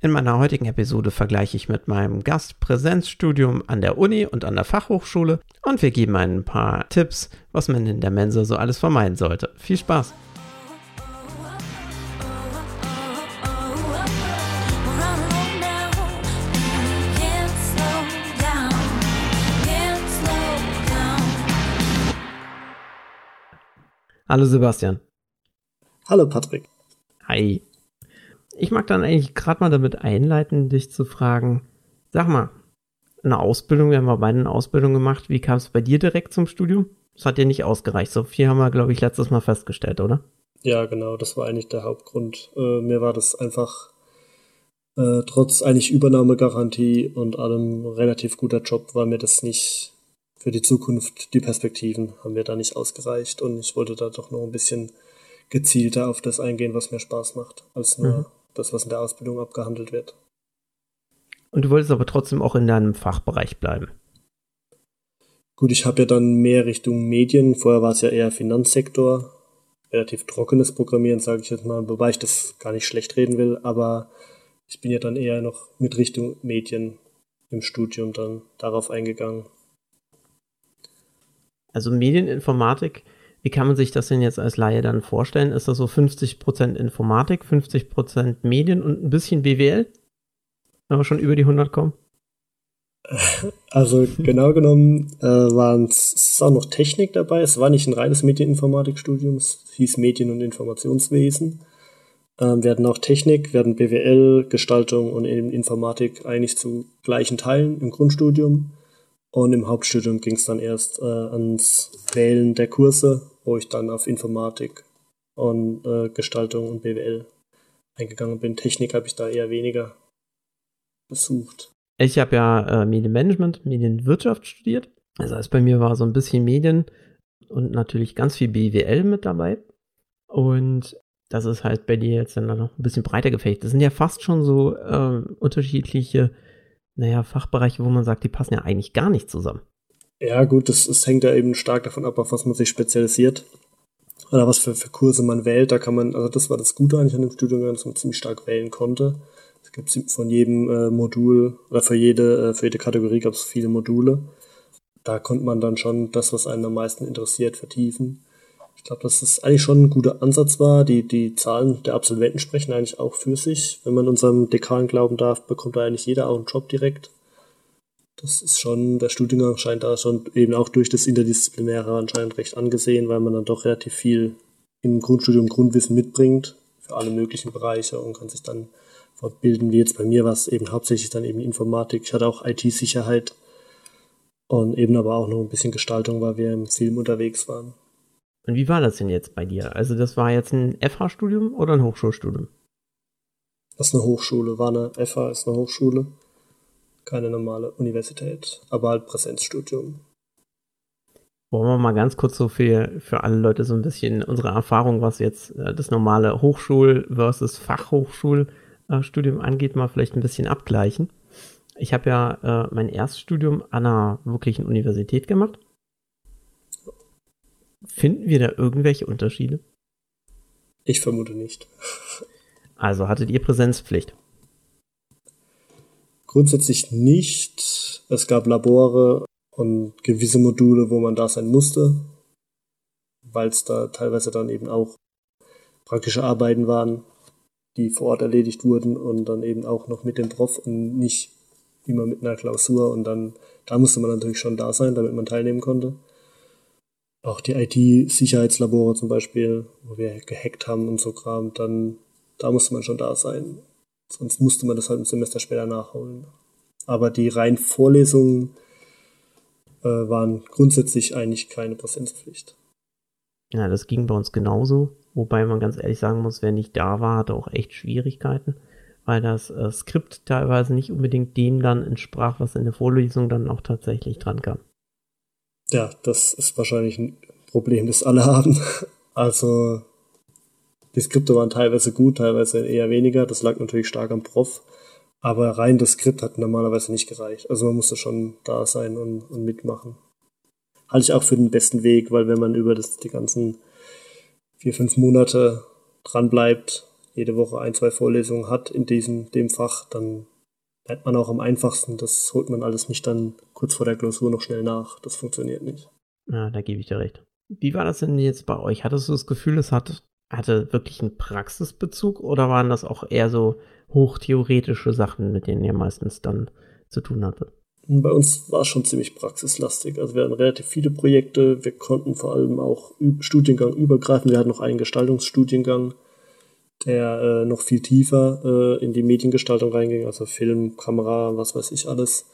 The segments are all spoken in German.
In meiner heutigen Episode vergleiche ich mit meinem Gast Präsenzstudium an der Uni und an der Fachhochschule und wir geben ein paar Tipps, was man in der Mensa so alles vermeiden sollte. Viel Spaß! Hallo Sebastian. Hallo Patrick. Hi. Ich mag dann eigentlich gerade mal damit einleiten, dich zu fragen, sag mal, eine Ausbildung, wir haben beide eine Ausbildung gemacht, wie kam es bei dir direkt zum Studium? Das hat dir nicht ausgereicht. So viel haben wir, glaube ich, letztes Mal festgestellt, oder? Ja, genau, das war eigentlich der Hauptgrund. Äh, mir war das einfach äh, trotz eigentlich Übernahmegarantie und allem relativ guter Job, war mir das nicht für die Zukunft, die Perspektiven haben mir da nicht ausgereicht und ich wollte da doch noch ein bisschen gezielter auf das eingehen, was mir Spaß macht, als nur mhm das, was in der Ausbildung abgehandelt wird. Und du wolltest aber trotzdem auch in deinem Fachbereich bleiben. Gut, ich habe ja dann mehr Richtung Medien. Vorher war es ja eher Finanzsektor. Relativ trockenes Programmieren, sage ich jetzt mal, wobei ich das gar nicht schlecht reden will, aber ich bin ja dann eher noch mit Richtung Medien im Studium dann darauf eingegangen. Also Medieninformatik wie kann man sich das denn jetzt als Laie dann vorstellen? Ist das so 50% Informatik, 50% Medien und ein bisschen BWL? Wenn wir schon über die 100 kommen? Also genau genommen äh, waren es auch noch Technik dabei. Es war nicht ein reines Medieninformatikstudium, es hieß Medien- und Informationswesen. Ähm, wir hatten auch Technik, wir hatten BWL, Gestaltung und Informatik eigentlich zu gleichen Teilen im Grundstudium. Und im Hauptstudium ging es dann erst äh, ans Wählen der Kurse, wo ich dann auf Informatik und äh, Gestaltung und BWL eingegangen bin. Technik habe ich da eher weniger besucht. Ich habe ja äh, Medienmanagement, Medienwirtschaft studiert. Das heißt, bei mir war so ein bisschen Medien und natürlich ganz viel BWL mit dabei. Und das ist halt bei dir jetzt dann noch ein bisschen breiter gefecht. Das sind ja fast schon so äh, unterschiedliche naja, Fachbereiche, wo man sagt, die passen ja eigentlich gar nicht zusammen. Ja, gut, das, das hängt ja eben stark davon ab, auf was man sich spezialisiert. Oder was für, für Kurse man wählt. Da kann man, also das war das Gute eigentlich an dem Studium, dass man ziemlich stark wählen konnte. Es gibt von jedem äh, Modul oder für jede, äh, für jede Kategorie gab es viele Module. Da konnte man dann schon das, was einen am meisten interessiert, vertiefen. Ich glaube, dass das eigentlich schon ein guter Ansatz war. Die, die Zahlen der Absolventen sprechen eigentlich auch für sich. Wenn man unserem Dekan glauben darf, bekommt da eigentlich jeder auch einen Job direkt. Das ist schon, der Studiengang scheint da schon eben auch durch das Interdisziplinäre anscheinend recht angesehen, weil man dann doch relativ viel im Grundstudium Grundwissen mitbringt für alle möglichen Bereiche und kann sich dann fortbilden, wie jetzt bei mir war es eben hauptsächlich dann eben Informatik. Ich hatte auch IT-Sicherheit und eben aber auch noch ein bisschen Gestaltung, weil wir im Film unterwegs waren. Und wie war das denn jetzt bei dir? Also das war jetzt ein FH-Studium oder ein Hochschulstudium? Das ist eine Hochschule, war eine FH, ist eine Hochschule. Keine normale Universität, aber halt Präsenzstudium. Wollen wir mal ganz kurz so für, für alle Leute so ein bisschen unsere Erfahrung, was jetzt äh, das normale Hochschul- versus Fachhochschulstudium angeht, mal vielleicht ein bisschen abgleichen. Ich habe ja äh, mein Erststudium an einer wirklichen Universität gemacht Finden wir da irgendwelche Unterschiede? Ich vermute nicht. Also hattet ihr Präsenzpflicht? Grundsätzlich nicht. Es gab Labore und gewisse Module, wo man da sein musste, weil es da teilweise dann eben auch praktische Arbeiten waren, die vor Ort erledigt wurden und dann eben auch noch mit dem Prof und nicht immer mit einer Klausur und dann, da musste man natürlich schon da sein, damit man teilnehmen konnte auch die IT-Sicherheitslabore zum Beispiel, wo wir gehackt haben und so Kram, dann da musste man schon da sein. Sonst musste man das halt ein Semester später nachholen. Aber die reinen Vorlesungen äh, waren grundsätzlich eigentlich keine Präsenzpflicht. Ja, das ging bei uns genauso. Wobei man ganz ehrlich sagen muss, wer nicht da war, hatte auch echt Schwierigkeiten, weil das äh, Skript teilweise nicht unbedingt dem dann entsprach, was in der Vorlesung dann auch tatsächlich dran kam. Ja, das ist wahrscheinlich ein Problem, das alle haben. Also die Skripte waren teilweise gut, teilweise eher weniger. Das lag natürlich stark am Prof. Aber rein das Skript hat normalerweise nicht gereicht. Also man musste schon da sein und, und mitmachen. Halte ich auch für den besten Weg, weil wenn man über das, die ganzen vier, fünf Monate dran bleibt, jede Woche ein, zwei Vorlesungen hat in diesem dem Fach, dann lernt man auch am einfachsten. Das holt man alles nicht dann kurz vor der Klausur noch schnell nach. Das funktioniert nicht. Ja, da gebe ich dir recht. Wie war das denn jetzt bei euch? Hattest du das Gefühl, es hat, hatte wirklich einen Praxisbezug oder waren das auch eher so hochtheoretische Sachen, mit denen ihr meistens dann zu tun hattet? Bei uns war es schon ziemlich praxislastig. Also wir hatten relativ viele Projekte. Wir konnten vor allem auch Studiengang übergreifen. Wir hatten noch einen Gestaltungsstudiengang, der äh, noch viel tiefer äh, in die Mediengestaltung reinging, also Film, Kamera, was weiß ich alles.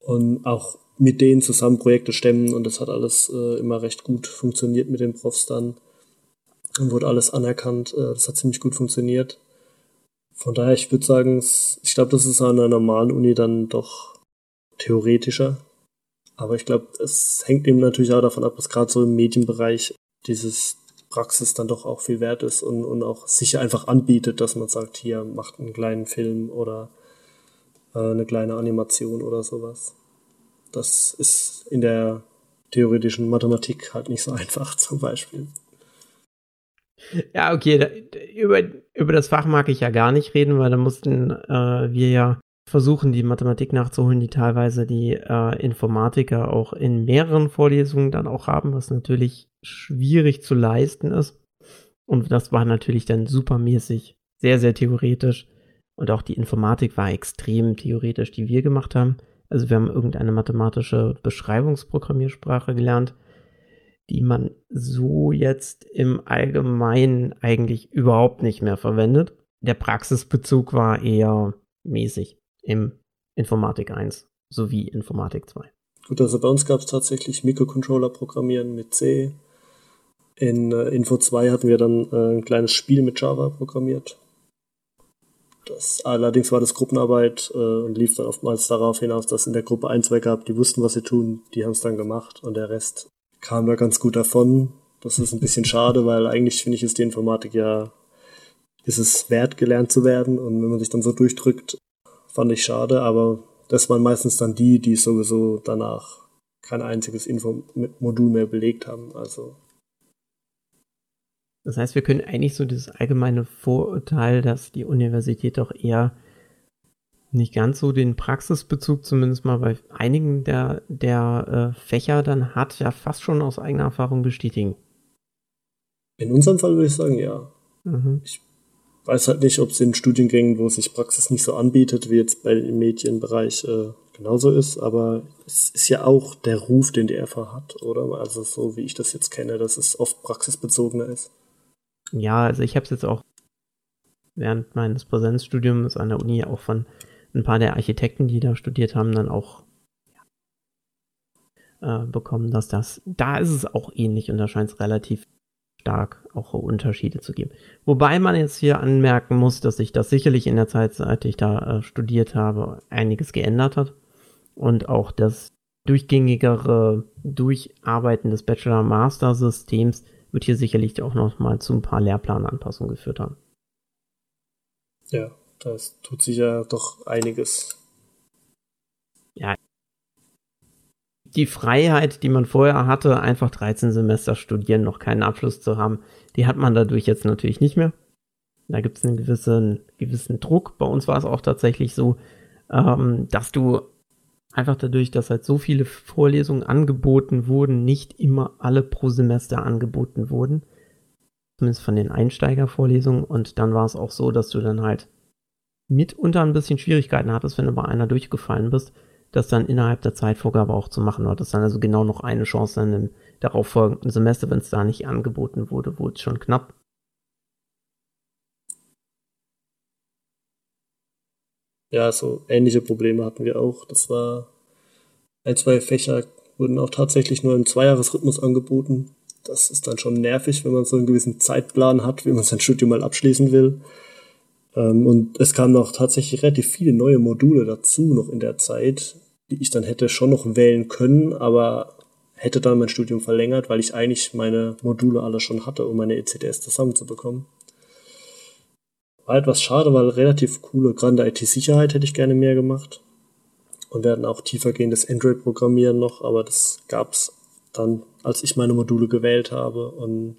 Und auch mit denen zusammen Projekte stemmen und das hat alles äh, immer recht gut funktioniert mit den Profs dann. Und wurde alles anerkannt. Äh, das hat ziemlich gut funktioniert. Von daher, ich würde sagen, ich glaube, das ist an einer normalen Uni dann doch theoretischer. Aber ich glaube, es hängt eben natürlich auch davon ab, dass gerade so im Medienbereich dieses Praxis dann doch auch viel wert ist und, und auch sicher einfach anbietet, dass man sagt, hier macht einen kleinen Film oder äh, eine kleine Animation oder sowas. Das ist in der theoretischen Mathematik halt nicht so einfach zum Beispiel. Ja, okay, da, über, über das Fach mag ich ja gar nicht reden, weil da mussten äh, wir ja versuchen, die Mathematik nachzuholen, die teilweise die äh, Informatiker auch in mehreren Vorlesungen dann auch haben, was natürlich schwierig zu leisten ist. Und das war natürlich dann supermäßig, sehr, sehr theoretisch. Und auch die Informatik war extrem theoretisch, die wir gemacht haben. Also wir haben irgendeine mathematische Beschreibungsprogrammiersprache gelernt, die man so jetzt im Allgemeinen eigentlich überhaupt nicht mehr verwendet. Der Praxisbezug war eher mäßig im Informatik 1 sowie Informatik 2. Gut, also bei uns gab es tatsächlich Mikrocontroller-Programmieren mit C. In äh, Info 2 hatten wir dann äh, ein kleines Spiel mit Java programmiert. Das, allerdings war das Gruppenarbeit äh, und lief dann oftmals darauf hinaus, dass in der Gruppe ein, zwei gab, die wussten, was sie tun, die haben es dann gemacht und der Rest kam da ganz gut davon. Das ist ein bisschen schade, weil eigentlich finde ich, ist die Informatik ja, ist es wert, gelernt zu werden und wenn man sich dann so durchdrückt, fand ich schade, aber das waren meistens dann die, die sowieso danach kein einziges Info Modul mehr belegt haben. Also. Das heißt, wir können eigentlich so dieses allgemeine Vorurteil, dass die Universität doch eher nicht ganz so den Praxisbezug, zumindest mal bei einigen der, der äh, Fächer dann hat, ja fast schon aus eigener Erfahrung bestätigen. In unserem Fall würde ich sagen, ja. Mhm. Ich weiß halt nicht, ob es in Studiengängen, wo sich Praxis nicht so anbietet, wie jetzt bei im Medienbereich äh, genauso ist, aber es ist ja auch der Ruf, den die FH hat, oder? Also so wie ich das jetzt kenne, dass es oft praxisbezogener ist. Ja, also ich habe es jetzt auch während meines Präsenzstudiums an der Uni auch von ein paar der Architekten, die da studiert haben, dann auch ja, äh, bekommen, dass das, da ist es auch ähnlich und da scheint es relativ stark auch Unterschiede zu geben. Wobei man jetzt hier anmerken muss, dass sich das sicherlich in der Zeit, seit ich da äh, studiert habe, einiges geändert hat. Und auch das durchgängigere Durcharbeiten des Bachelor-Master-Systems wird hier sicherlich auch noch mal zu ein paar Lehrplananpassungen geführt haben. Ja, das tut sich ja doch einiges. Ja, die Freiheit, die man vorher hatte, einfach 13 Semester studieren, noch keinen Abschluss zu haben, die hat man dadurch jetzt natürlich nicht mehr. Da gibt es einen gewissen, gewissen Druck. Bei uns war es auch tatsächlich so, ähm, dass du einfach dadurch, dass halt so viele Vorlesungen angeboten wurden, nicht immer alle pro Semester angeboten wurden. Zumindest von den Einsteigervorlesungen. Und dann war es auch so, dass du dann halt mitunter ein bisschen Schwierigkeiten hattest, wenn du bei einer durchgefallen bist, das dann innerhalb der Zeitvorgabe auch zu machen. Du hattest dann also genau noch eine Chance dann im darauffolgenden Semester, wenn es da nicht angeboten wurde, wurde es schon knapp. Ja, so ähnliche Probleme hatten wir auch. Das war ein, zwei Fächer wurden auch tatsächlich nur im Zweijahresrhythmus angeboten. Das ist dann schon nervig, wenn man so einen gewissen Zeitplan hat, wie man sein Studium mal abschließen will. Ähm, und es kamen auch tatsächlich relativ viele neue Module dazu noch in der Zeit, die ich dann hätte schon noch wählen können, aber hätte dann mein Studium verlängert, weil ich eigentlich meine Module alle schon hatte, um meine ECTS zusammenzubekommen. War etwas schade, weil relativ coole, grande IT-Sicherheit hätte ich gerne mehr gemacht. Und wir hatten auch tiefergehendes Android-Programmieren noch, aber das gab's dann, als ich meine Module gewählt habe. Und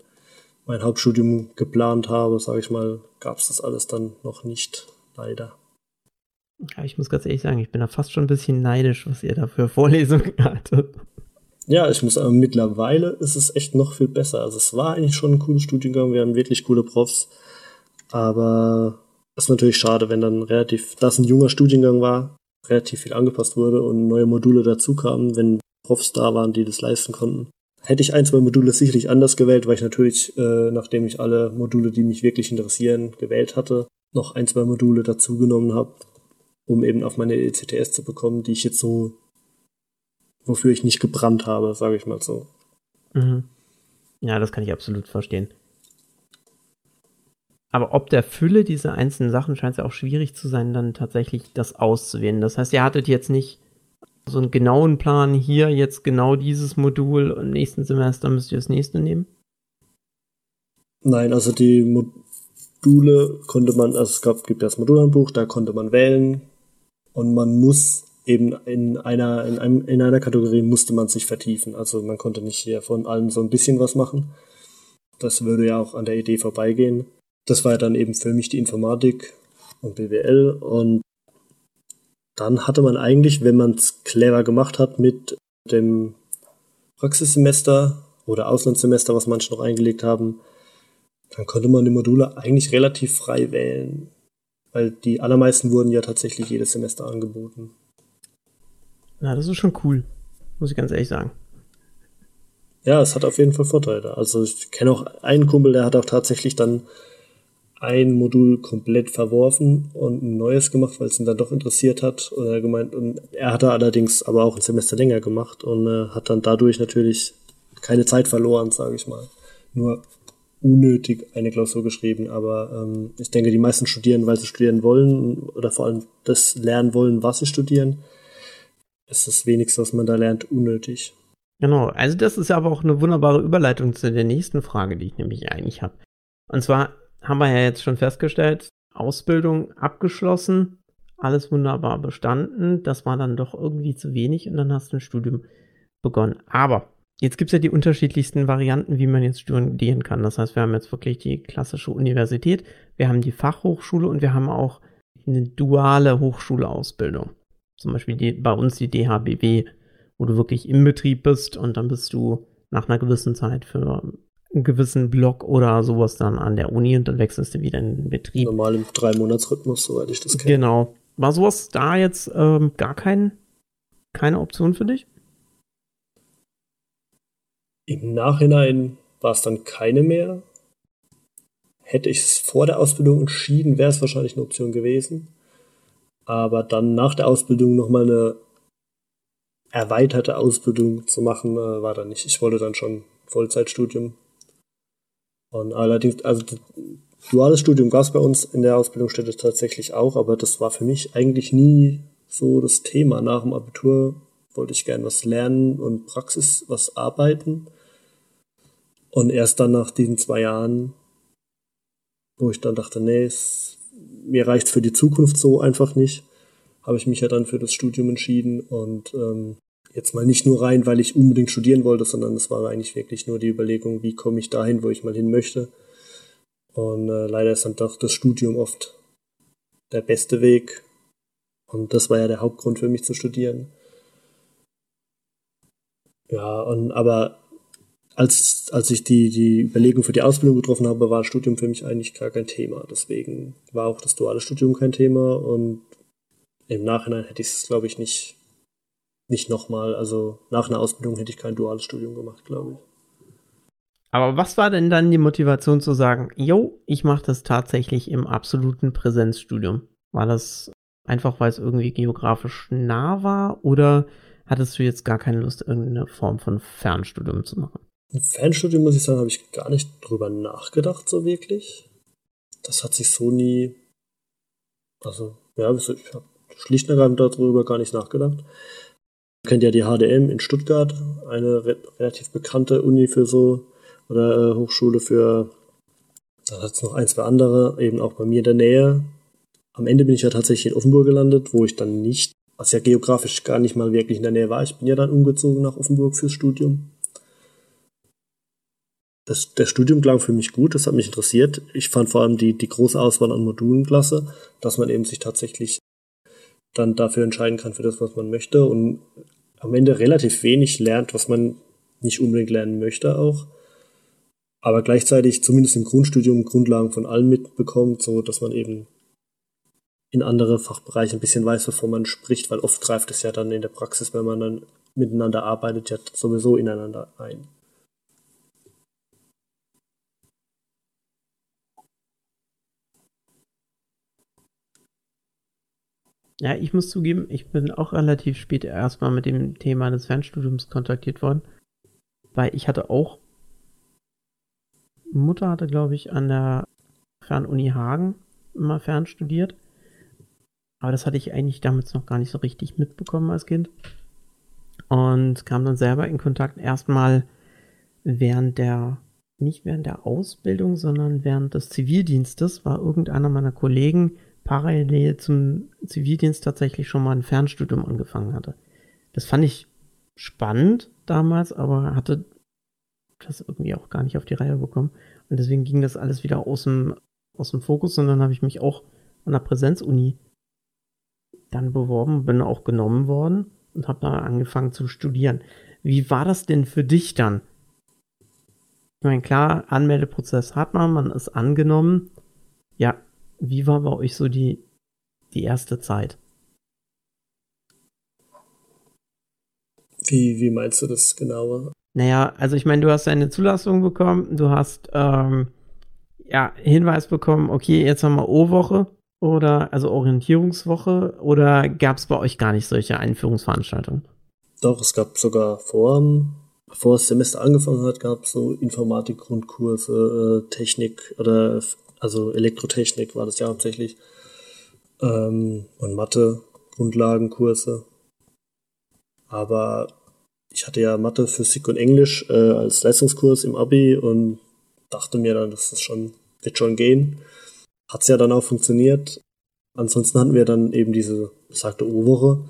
mein Hauptstudium geplant habe, sage ich mal, gab es das alles dann noch nicht, leider. Ja, ich muss ganz ehrlich sagen, ich bin da fast schon ein bisschen neidisch, was ihr da für Vorlesungen hattet. Ja, ich muss sagen, mittlerweile ist es echt noch viel besser. Also es war eigentlich schon ein cooles Studiengang, wir haben wirklich coole Profs, aber es ist natürlich schade, wenn dann relativ, das ein junger Studiengang war, relativ viel angepasst wurde und neue Module dazu kamen, wenn Profs da waren, die das leisten konnten. Hätte ich ein, zwei Module sicherlich anders gewählt, weil ich natürlich, äh, nachdem ich alle Module, die mich wirklich interessieren, gewählt hatte, noch ein, zwei Module dazugenommen habe, um eben auf meine ECTS zu bekommen, die ich jetzt so, wofür ich nicht gebrannt habe, sage ich mal so. Mhm. Ja, das kann ich absolut verstehen. Aber ob der Fülle dieser einzelnen Sachen scheint es ja auch schwierig zu sein, dann tatsächlich das auszuwählen. Das heißt, ihr hattet jetzt nicht so einen genauen Plan, hier jetzt genau dieses Modul und nächsten Semester müsst ihr das nächste nehmen? Nein, also die Module konnte man, also es gab, gibt das Modulhandbuch, da konnte man wählen und man muss eben in einer, in, einem, in einer Kategorie musste man sich vertiefen. Also man konnte nicht hier von allen so ein bisschen was machen. Das würde ja auch an der Idee vorbeigehen. Das war ja dann eben für mich die Informatik und BWL und dann hatte man eigentlich, wenn man es clever gemacht hat mit dem Praxissemester oder Auslandssemester, was manche noch eingelegt haben, dann konnte man die Module eigentlich relativ frei wählen. Weil die allermeisten wurden ja tatsächlich jedes Semester angeboten. Na, das ist schon cool, muss ich ganz ehrlich sagen. Ja, es hat auf jeden Fall Vorteile. Also ich kenne auch einen Kumpel, der hat auch tatsächlich dann ein Modul komplett verworfen und ein neues gemacht, weil es ihn dann doch interessiert hat. Oder gemeint, und er hatte allerdings aber auch ein Semester länger gemacht und äh, hat dann dadurch natürlich keine Zeit verloren, sage ich mal. Nur unnötig eine Klausur geschrieben, aber ähm, ich denke, die meisten studieren, weil sie studieren wollen oder vor allem das lernen wollen, was sie studieren. ist das wenigste, was man da lernt, unnötig. Genau, also das ist aber auch eine wunderbare Überleitung zu der nächsten Frage, die ich nämlich eigentlich habe. Und zwar, haben wir ja jetzt schon festgestellt, Ausbildung abgeschlossen, alles wunderbar bestanden. Das war dann doch irgendwie zu wenig und dann hast du ein Studium begonnen. Aber jetzt gibt es ja die unterschiedlichsten Varianten, wie man jetzt studieren kann. Das heißt, wir haben jetzt wirklich die klassische Universität, wir haben die Fachhochschule und wir haben auch eine duale Hochschulausbildung. Zum Beispiel die, bei uns die DHBW, wo du wirklich im Betrieb bist und dann bist du nach einer gewissen Zeit für einen gewissen Block oder sowas dann an der Uni und dann wechselst du wieder in den Betrieb. Normal im Drei-Monats-Rhythmus, soweit ich das kenne. Genau. War sowas da jetzt ähm, gar kein, keine Option für dich? Im Nachhinein war es dann keine mehr. Hätte ich es vor der Ausbildung entschieden, wäre es wahrscheinlich eine Option gewesen. Aber dann nach der Ausbildung nochmal eine erweiterte Ausbildung zu machen, äh, war dann nicht. Ich wollte dann schon Vollzeitstudium und allerdings, also duales Studium gab es bei uns in der Ausbildungsstätte tatsächlich auch, aber das war für mich eigentlich nie so das Thema. Nach dem Abitur wollte ich gern was lernen und Praxis, was arbeiten. Und erst dann nach diesen zwei Jahren, wo ich dann dachte, nee, es, mir reicht's für die Zukunft so einfach nicht, habe ich mich ja dann für das Studium entschieden und ähm, jetzt mal nicht nur rein, weil ich unbedingt studieren wollte, sondern es war eigentlich wirklich nur die Überlegung, wie komme ich dahin, wo ich mal hin möchte. Und äh, leider ist dann doch das Studium oft der beste Weg. Und das war ja der Hauptgrund für mich zu studieren. Ja, und aber als, als ich die, die Überlegung für die Ausbildung getroffen habe, war das Studium für mich eigentlich gar kein Thema. Deswegen war auch das duale Studium kein Thema und im Nachhinein hätte ich es, glaube ich, nicht nicht nochmal, also nach einer Ausbildung hätte ich kein duales Studium gemacht, glaube ich. Aber was war denn dann die Motivation zu sagen, yo, ich mache das tatsächlich im absoluten Präsenzstudium? War das einfach, weil es irgendwie geografisch nah war oder hattest du jetzt gar keine Lust, irgendeine Form von Fernstudium zu machen? Ein Fernstudium, muss ich sagen, habe ich gar nicht drüber nachgedacht, so wirklich. Das hat sich so nie. Also, ja, ich habe schlicht und ergreifend darüber gar nicht nachgedacht kennt ja die HDM in Stuttgart, eine re relativ bekannte Uni für so, oder äh, Hochschule für, da hat es noch ein, zwei andere, eben auch bei mir in der Nähe. Am Ende bin ich ja tatsächlich in Offenburg gelandet, wo ich dann nicht, was ja geografisch gar nicht mal wirklich in der Nähe war. Ich bin ja dann umgezogen nach Offenburg fürs Studium. das, der Studium klang für mich gut, das hat mich interessiert. Ich fand vor allem die, die große Auswahl an Modulen klasse, dass man eben sich tatsächlich dann dafür entscheiden kann für das, was man möchte und am Ende relativ wenig lernt, was man nicht unbedingt lernen möchte auch. Aber gleichzeitig zumindest im Grundstudium Grundlagen von allem mitbekommt, so dass man eben in andere Fachbereiche ein bisschen weiß, bevor man spricht, weil oft greift es ja dann in der Praxis, wenn man dann miteinander arbeitet, ja sowieso ineinander ein. Ja, ich muss zugeben, ich bin auch relativ spät erstmal mit dem Thema des Fernstudiums kontaktiert worden, weil ich hatte auch, Mutter hatte, glaube ich, an der Fernuni Hagen immer fernstudiert, aber das hatte ich eigentlich damals noch gar nicht so richtig mitbekommen als Kind. Und kam dann selber in Kontakt erstmal während der nicht während der Ausbildung, sondern während des Zivildienstes war irgendeiner meiner Kollegen parallel zum Zivildienst tatsächlich schon mal ein Fernstudium angefangen hatte. Das fand ich spannend damals, aber hatte das irgendwie auch gar nicht auf die Reihe bekommen. Und deswegen ging das alles wieder aus dem, aus dem Fokus und dann habe ich mich auch an der Präsenzuni dann beworben, bin auch genommen worden und habe da angefangen zu studieren. Wie war das denn für dich dann? Ich meine, klar, Anmeldeprozess hat man, man ist angenommen. Ja, wie war bei euch so die, die erste Zeit? Wie, wie meinst du das genauer? Naja, also ich meine, du hast eine Zulassung bekommen, du hast ähm, ja Hinweis bekommen, okay, jetzt haben wir O-Woche oder also Orientierungswoche oder gab es bei euch gar nicht solche Einführungsveranstaltungen? Doch, es gab sogar vor, bevor das Semester angefangen hat, gab es so Informatik-Grundkurse, äh, Technik oder also Elektrotechnik war das ja hauptsächlich. Ähm, und Mathe, Grundlagenkurse. Aber ich hatte ja Mathe, Physik und Englisch äh, als Leistungskurs im Abi und dachte mir dann, dass das schon, wird schon gehen. Hat's ja dann auch funktioniert. Ansonsten hatten wir dann eben diese besagte O-Woche.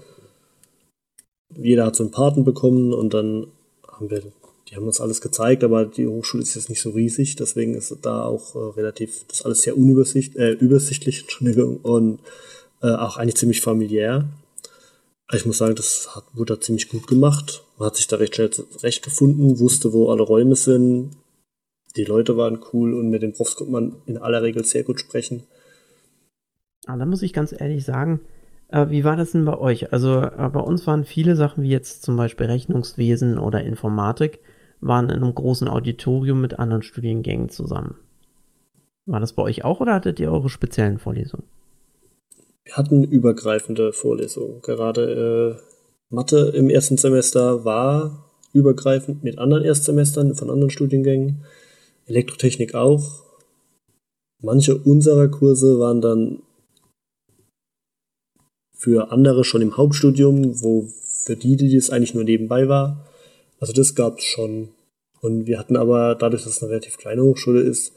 Jeder hat so einen Paten bekommen und dann haben wir die haben uns alles gezeigt, aber die Hochschule ist jetzt nicht so riesig, deswegen ist da auch äh, relativ, das ist alles sehr unübersicht, äh, übersichtlich, Entschuldigung, und äh, auch eigentlich ziemlich familiär. Ich muss sagen, das hat, wurde da ziemlich gut gemacht. Man hat sich da recht schnell recht gefunden, wusste, wo alle Räume sind. Die Leute waren cool und mit den Profs konnte man in aller Regel sehr gut sprechen. Ah, da muss ich ganz ehrlich sagen, äh, wie war das denn bei euch? Also äh, bei uns waren viele Sachen wie jetzt zum Beispiel Rechnungswesen oder Informatik waren in einem großen Auditorium mit anderen Studiengängen zusammen. War das bei euch auch oder hattet ihr eure speziellen Vorlesungen? Wir hatten übergreifende Vorlesungen. Gerade äh, Mathe im ersten Semester war übergreifend mit anderen Erstsemestern von anderen Studiengängen. Elektrotechnik auch. Manche unserer Kurse waren dann für andere schon im Hauptstudium, wo für die, die das eigentlich nur nebenbei war, also das gab es schon. Und wir hatten aber, dadurch, dass es eine relativ kleine Hochschule ist,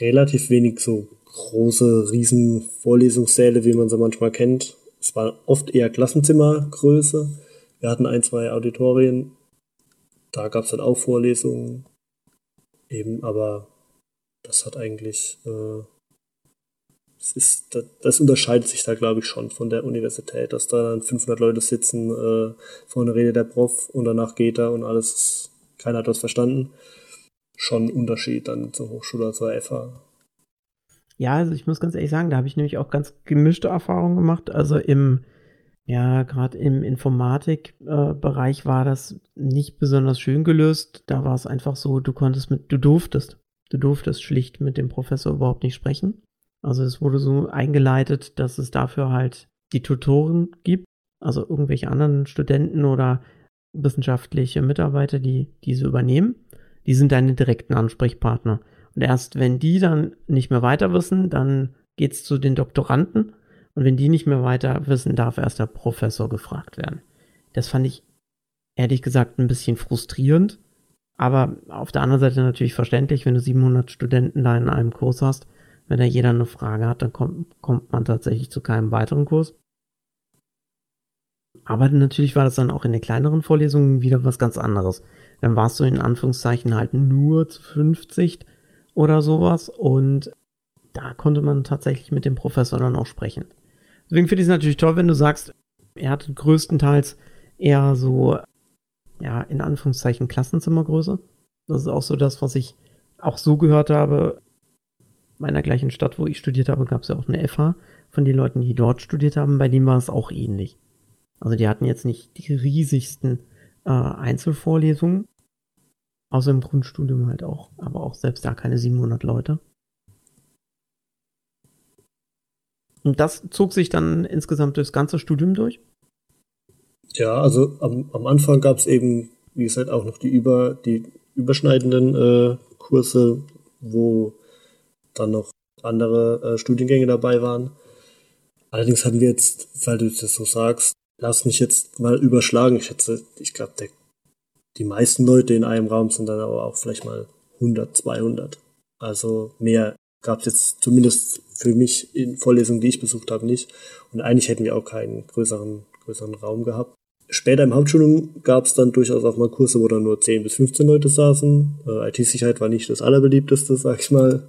relativ wenig so große, riesen Vorlesungssäle, wie man sie manchmal kennt. Es war oft eher Klassenzimmergröße. Wir hatten ein, zwei Auditorien. Da gab es dann auch Vorlesungen. Eben, aber das hat eigentlich äh, das, ist, das, das unterscheidet sich da, glaube ich, schon von der Universität, dass da dann 500 Leute sitzen, äh, vorne redet der Prof und danach geht er und alles, keiner hat das verstanden. Schon ein Unterschied dann zur Hochschule, zur FH. Ja, also ich muss ganz ehrlich sagen, da habe ich nämlich auch ganz gemischte Erfahrungen gemacht. Also im, ja, gerade im Informatikbereich äh, war das nicht besonders schön gelöst. Da war es einfach so, du konntest mit, du durftest, du durftest schlicht mit dem Professor überhaupt nicht sprechen. Also es wurde so eingeleitet, dass es dafür halt die Tutoren gibt, also irgendwelche anderen Studenten oder wissenschaftliche Mitarbeiter, die diese übernehmen. Die sind deine direkten Ansprechpartner. Und erst wenn die dann nicht mehr weiter wissen, dann geht's zu den Doktoranden. Und wenn die nicht mehr weiter wissen, darf erst der Professor gefragt werden. Das fand ich ehrlich gesagt ein bisschen frustrierend. Aber auf der anderen Seite natürlich verständlich, wenn du 700 Studenten da in einem Kurs hast, wenn da jeder eine Frage hat, dann kommt, kommt man tatsächlich zu keinem weiteren Kurs. Aber natürlich war das dann auch in den kleineren Vorlesungen wieder was ganz anderes. Dann warst du in Anführungszeichen halt nur zu 50 oder sowas und da konnte man tatsächlich mit dem Professor dann auch sprechen. Deswegen finde ich es natürlich toll, wenn du sagst, er hatte größtenteils eher so, ja, in Anführungszeichen Klassenzimmergröße. Das ist auch so das, was ich auch so gehört habe. Meiner gleichen Stadt, wo ich studiert habe, gab es ja auch eine FH von den Leuten, die dort studiert haben. Bei denen war es auch ähnlich. Also die hatten jetzt nicht die riesigsten äh, Einzelvorlesungen, außer im Grundstudium halt auch, aber auch selbst da keine 700 Leute. Und das zog sich dann insgesamt durchs ganze Studium durch? Ja, also am, am Anfang gab es eben, wie gesagt, auch noch die über die überschneidenden äh, Kurse, wo dann noch andere äh, Studiengänge dabei waren. Allerdings hatten wir jetzt, weil du das so sagst, lass mich jetzt mal überschlagen. Ich schätze, ich glaube, die meisten Leute in einem Raum sind dann aber auch vielleicht mal 100, 200. Also mehr gab es jetzt zumindest für mich in Vorlesungen, die ich besucht habe, nicht. Und eigentlich hätten wir auch keinen größeren, größeren Raum gehabt. Später im Hauptstudium gab es dann durchaus auch mal Kurse, wo dann nur 10 bis 15 Leute saßen. Äh, IT-Sicherheit war nicht das allerbeliebteste, sag ich mal.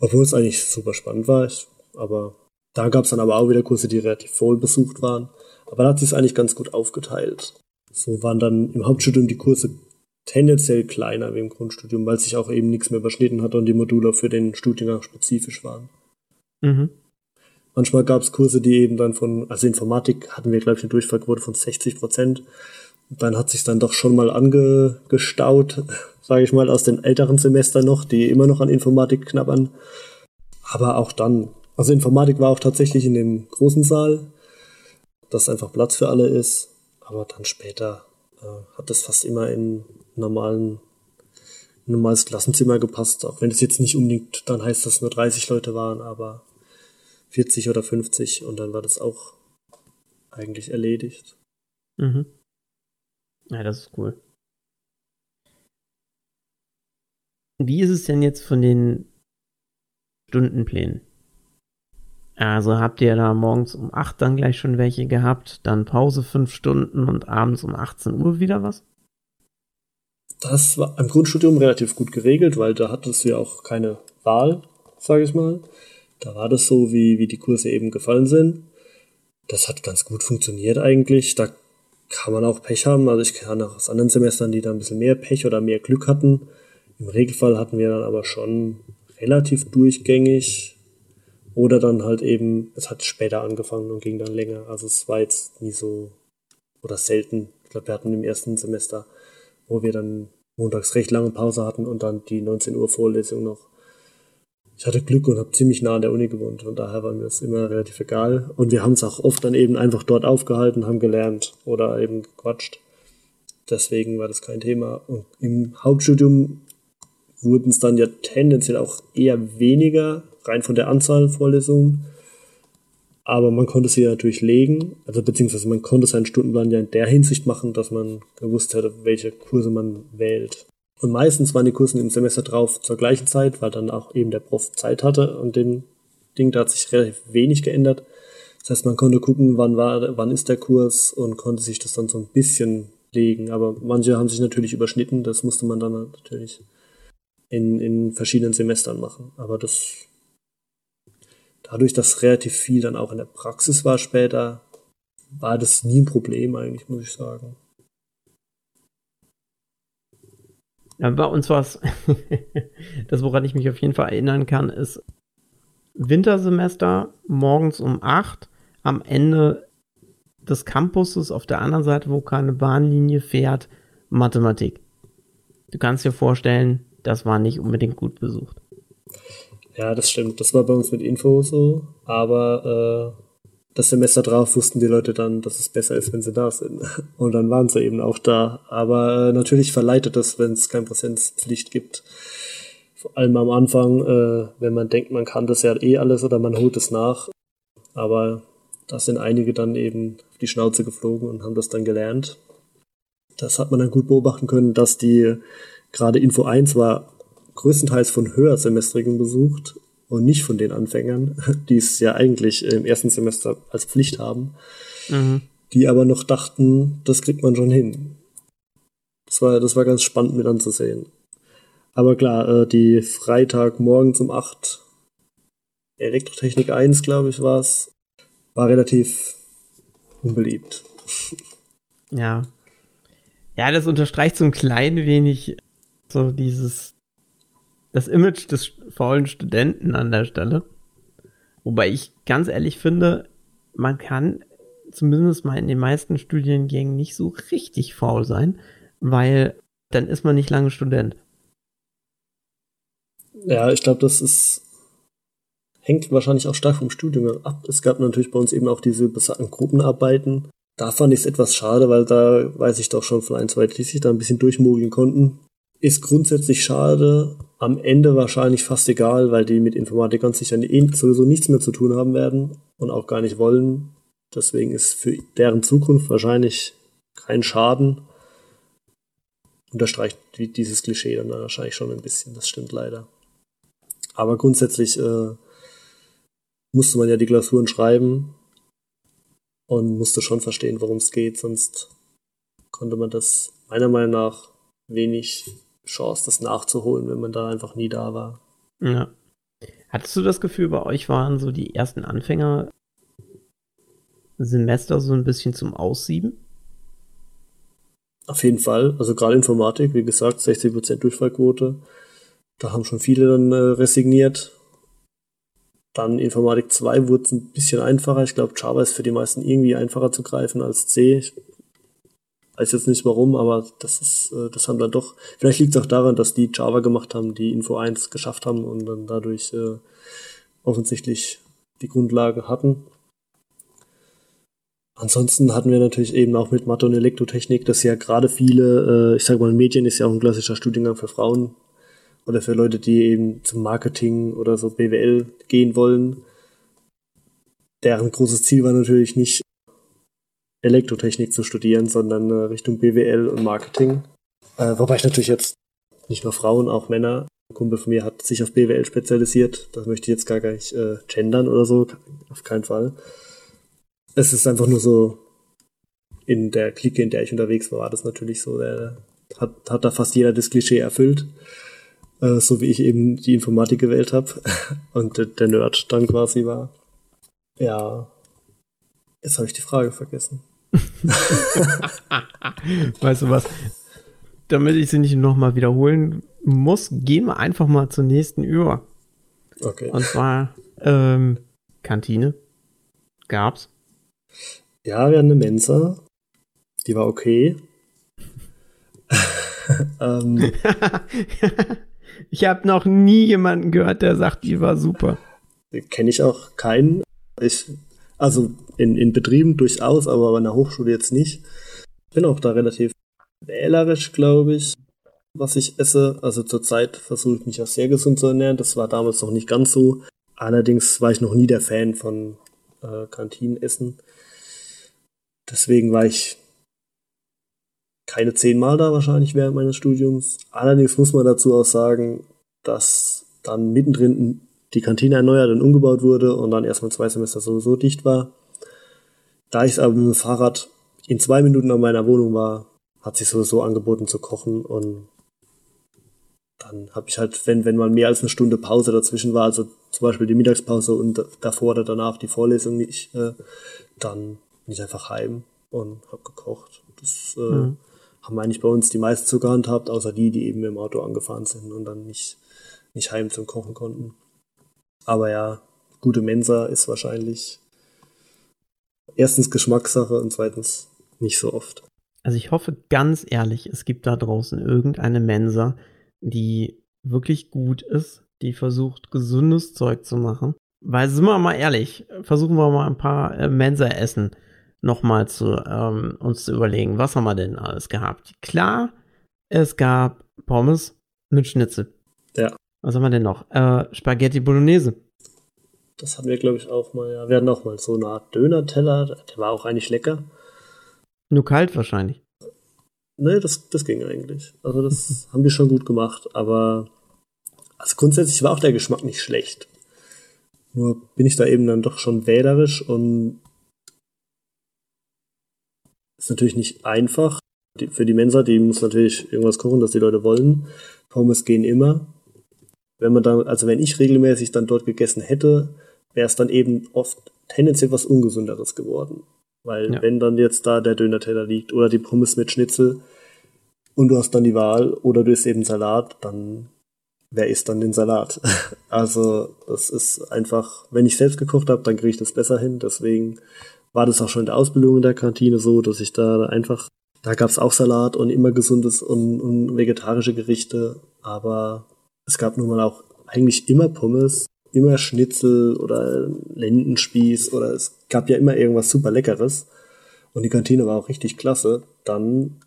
Obwohl es eigentlich super spannend war. Ich, aber da gab es dann aber auch wieder Kurse, die relativ voll besucht waren. Aber da hat sich eigentlich ganz gut aufgeteilt. So waren dann im Hauptstudium die Kurse tendenziell kleiner wie im Grundstudium, weil sich auch eben nichts mehr überschnitten hat und die Module für den Studiengang spezifisch waren. Mhm. Manchmal gab es Kurse, die eben dann von, also Informatik hatten wir, glaube ich, eine Durchfallquote von 60 Prozent. Dann hat sich dann doch schon mal angestaut, sage ich mal, aus den älteren Semestern noch, die immer noch an Informatik knabbern. Aber auch dann, also Informatik war auch tatsächlich in dem großen Saal, dass einfach Platz für alle ist. Aber dann später äh, hat das fast immer in normalen normales Klassenzimmer gepasst, auch wenn es jetzt nicht unbedingt dann heißt, dass nur 30 Leute waren, aber 40 oder 50 und dann war das auch eigentlich erledigt. Mhm. Ja, das ist cool. Wie ist es denn jetzt von den Stundenplänen? Also habt ihr da morgens um 8 dann gleich schon welche gehabt, dann Pause 5 Stunden und abends um 18 Uhr wieder was? Das war im Grundstudium relativ gut geregelt, weil da hattest du ja auch keine Wahl, sage ich mal. Da war das so, wie, wie die Kurse eben gefallen sind. Das hat ganz gut funktioniert eigentlich. Da kann man auch Pech haben. Also ich kann auch aus anderen Semestern, die da ein bisschen mehr Pech oder mehr Glück hatten. Im Regelfall hatten wir dann aber schon relativ durchgängig. Oder dann halt eben, es hat später angefangen und ging dann länger. Also es war jetzt nie so oder selten. Ich glaube, wir hatten im ersten Semester, wo wir dann montags recht lange Pause hatten und dann die 19 Uhr Vorlesung noch ich hatte Glück und habe ziemlich nah an der Uni gewohnt. Von daher war mir das immer relativ egal. Und wir haben es auch oft dann eben einfach dort aufgehalten, haben gelernt oder eben gequatscht. Deswegen war das kein Thema. Und im Hauptstudium wurden es dann ja tendenziell auch eher weniger, rein von der Anzahl Vorlesungen. Aber man konnte sie ja natürlich legen, also beziehungsweise man konnte seinen Stundenplan ja in der Hinsicht machen, dass man gewusst hätte, welche Kurse man wählt. Und meistens waren die Kurse im Semester drauf zur gleichen Zeit, weil dann auch eben der Prof Zeit hatte und dem Ding, da hat sich relativ wenig geändert. Das heißt, man konnte gucken, wann war, wann ist der Kurs und konnte sich das dann so ein bisschen legen. Aber manche haben sich natürlich überschnitten, das musste man dann natürlich in, in verschiedenen Semestern machen. Aber das, dadurch, dass relativ viel dann auch in der Praxis war später, war das nie ein Problem eigentlich, muss ich sagen. Ja, bei uns war es, das woran ich mich auf jeden Fall erinnern kann, ist Wintersemester morgens um 8 am Ende des Campuses auf der anderen Seite, wo keine Bahnlinie fährt, Mathematik. Du kannst dir vorstellen, das war nicht unbedingt gut besucht. Ja, das stimmt. Das war bei uns mit Info so, aber äh, das Semester drauf wussten die Leute dann, dass es besser ist, wenn sie da sind. Und dann waren sie eben auch da. Aber äh, natürlich verleitet das, wenn es keine Präsenzpflicht gibt. Vor allem am Anfang, äh, wenn man denkt, man kann das ja eh alles oder man holt es nach. Aber da sind einige dann eben auf die Schnauze geflogen und haben das dann gelernt. Das hat man dann gut beobachten können, dass die gerade Info 1 war größtenteils von Höhersemestrigen besucht und nicht von den Anfängern, die es ja eigentlich im ersten Semester als Pflicht haben. Mhm. die aber noch dachten, das kriegt man schon hin. Das war, das war ganz spannend mit anzusehen. Aber klar, äh, die Freitagmorgen um 8 Elektrotechnik 1, glaube ich, war es, war relativ unbeliebt. Ja. Ja, das unterstreicht so ein klein wenig so dieses, das Image des faulen Studenten an der Stelle. Wobei ich ganz ehrlich finde, man kann zumindest mal in den meisten Studiengängen nicht so richtig faul sein, weil dann ist man nicht lange Student. Ja, ich glaube, das ist hängt wahrscheinlich auch stark vom Studium ab. Es gab natürlich bei uns eben auch diese besagten Gruppenarbeiten. Da fand ich es etwas schade, weil da weiß ich doch schon von ein, zwei, die sich da ein bisschen durchmogeln konnten. Ist grundsätzlich schade, am Ende wahrscheinlich fast egal, weil die mit Informatik ganz sicher sowieso nichts mehr zu tun haben werden und auch gar nicht wollen. Deswegen ist für deren Zukunft wahrscheinlich kein Schaden. Unterstreicht dieses Klischee dann wahrscheinlich schon ein bisschen, das stimmt leider. Aber grundsätzlich äh, musste man ja die Klausuren schreiben und musste schon verstehen, worum es geht, sonst konnte man das meiner Meinung nach wenig Chance, das nachzuholen, wenn man da einfach nie da war. Ja. Hattest du das Gefühl, bei euch waren so die ersten Anfänger Semester so ein bisschen zum Aussieben? Auf jeden Fall. Also gerade Informatik, wie gesagt, 60% Durchfallquote. Da haben schon viele dann äh, resigniert. Dann Informatik 2 wurde es ein bisschen einfacher. Ich glaube, Java ist für die meisten irgendwie einfacher zu greifen als C. Ich weiß jetzt nicht warum, aber das ist, äh, das haben dann doch. Vielleicht liegt es auch daran, dass die Java gemacht haben, die Info 1 geschafft haben und dann dadurch äh, offensichtlich die Grundlage hatten. Ansonsten hatten wir natürlich eben auch mit Mathe und Elektrotechnik, dass ja gerade viele, äh, ich sag mal, Medien ist ja auch ein klassischer Studiengang für Frauen oder für Leute, die eben zum Marketing oder so BWL gehen wollen. Deren großes Ziel war natürlich nicht Elektrotechnik zu studieren, sondern äh, Richtung BWL und Marketing. Äh, wobei ich natürlich jetzt nicht nur Frauen, auch Männer. Ein Kumpel von mir hat sich auf BWL spezialisiert. Das möchte ich jetzt gar nicht äh, gendern oder so, auf keinen Fall es ist einfach nur so, in der Clique, in der ich unterwegs war, war das natürlich so, der hat, hat da fast jeder das Klischee erfüllt. Äh, so wie ich eben die Informatik gewählt habe und der, der Nerd dann quasi war. Ja. Jetzt habe ich die Frage vergessen. weißt du was? Damit ich sie nicht nochmal wiederholen muss, gehen wir einfach mal zur nächsten über. Okay. Und zwar ähm, Kantine. Gab's. Ja, wir hatten eine Mensa. Die war okay. ähm, ich habe noch nie jemanden gehört, der sagt, die war super. Kenne ich auch keinen. Ich, also in, in Betrieben durchaus, aber an der Hochschule jetzt nicht. Bin auch da relativ wählerisch, glaube ich, was ich esse. Also zurzeit versuche ich mich auch sehr gesund zu ernähren. Das war damals noch nicht ganz so. Allerdings war ich noch nie der Fan von äh, Kantinenessen. Deswegen war ich keine zehnmal da wahrscheinlich während meines Studiums. Allerdings muss man dazu auch sagen, dass dann mittendrin die Kantine erneuert und umgebaut wurde und dann erstmal zwei Semester sowieso dicht war. Da ich aber mit dem Fahrrad in zwei Minuten an meiner Wohnung war, hat sich sowieso angeboten zu kochen und dann habe ich halt, wenn, wenn mal mehr als eine Stunde Pause dazwischen war, also zum Beispiel die Mittagspause und davor oder danach die Vorlesung nicht, äh, dann bin ich einfach heim und habe gekocht. Das äh, mhm. haben eigentlich bei uns die meisten so gehandhabt, außer die, die eben im Auto angefahren sind und dann nicht, nicht heim zum Kochen konnten. Aber ja, gute Mensa ist wahrscheinlich erstens Geschmackssache und zweitens nicht so oft. Also ich hoffe ganz ehrlich, es gibt da draußen irgendeine Mensa, die wirklich gut ist, die versucht, gesundes Zeug zu machen. Weil, sind wir mal ehrlich, versuchen wir mal ein paar äh, Mensa-Essen nochmal zu ähm, uns zu überlegen, was haben wir denn alles gehabt? Klar, es gab Pommes mit Schnitzel. Ja. Was haben wir denn noch? Äh, Spaghetti Bolognese. Das hatten wir, glaube ich, auch mal. Ja, wir hatten auch mal so eine Art Döner-Teller. Der war auch eigentlich lecker. Nur kalt wahrscheinlich. Nee, das, das ging eigentlich. Also das haben die schon gut gemacht. Aber also grundsätzlich war auch der Geschmack nicht schlecht. Nur bin ich da eben dann doch schon wählerisch und ist natürlich nicht einfach. Die, für die Mensa, die muss natürlich irgendwas kochen, das die Leute wollen. Pommes gehen immer. Wenn man dann, also wenn ich regelmäßig dann dort gegessen hätte, wäre es dann eben oft tendenziell was Ungesunderes geworden. Weil ja. wenn dann jetzt da der Döner-Teller liegt oder die Pommes mit Schnitzel und du hast dann die Wahl oder du isst eben Salat, dann wer isst dann den Salat? also das ist einfach, wenn ich selbst gekocht habe, dann kriege ich das besser hin. Deswegen war das auch schon in der Ausbildung in der Kantine so, dass ich da einfach, da gab es auch Salat und immer gesundes und, und vegetarische Gerichte, aber es gab nun mal auch eigentlich immer Pommes immer Schnitzel oder Lendenspieß oder es gab ja immer irgendwas super Leckeres und die Kantine war auch richtig klasse, dann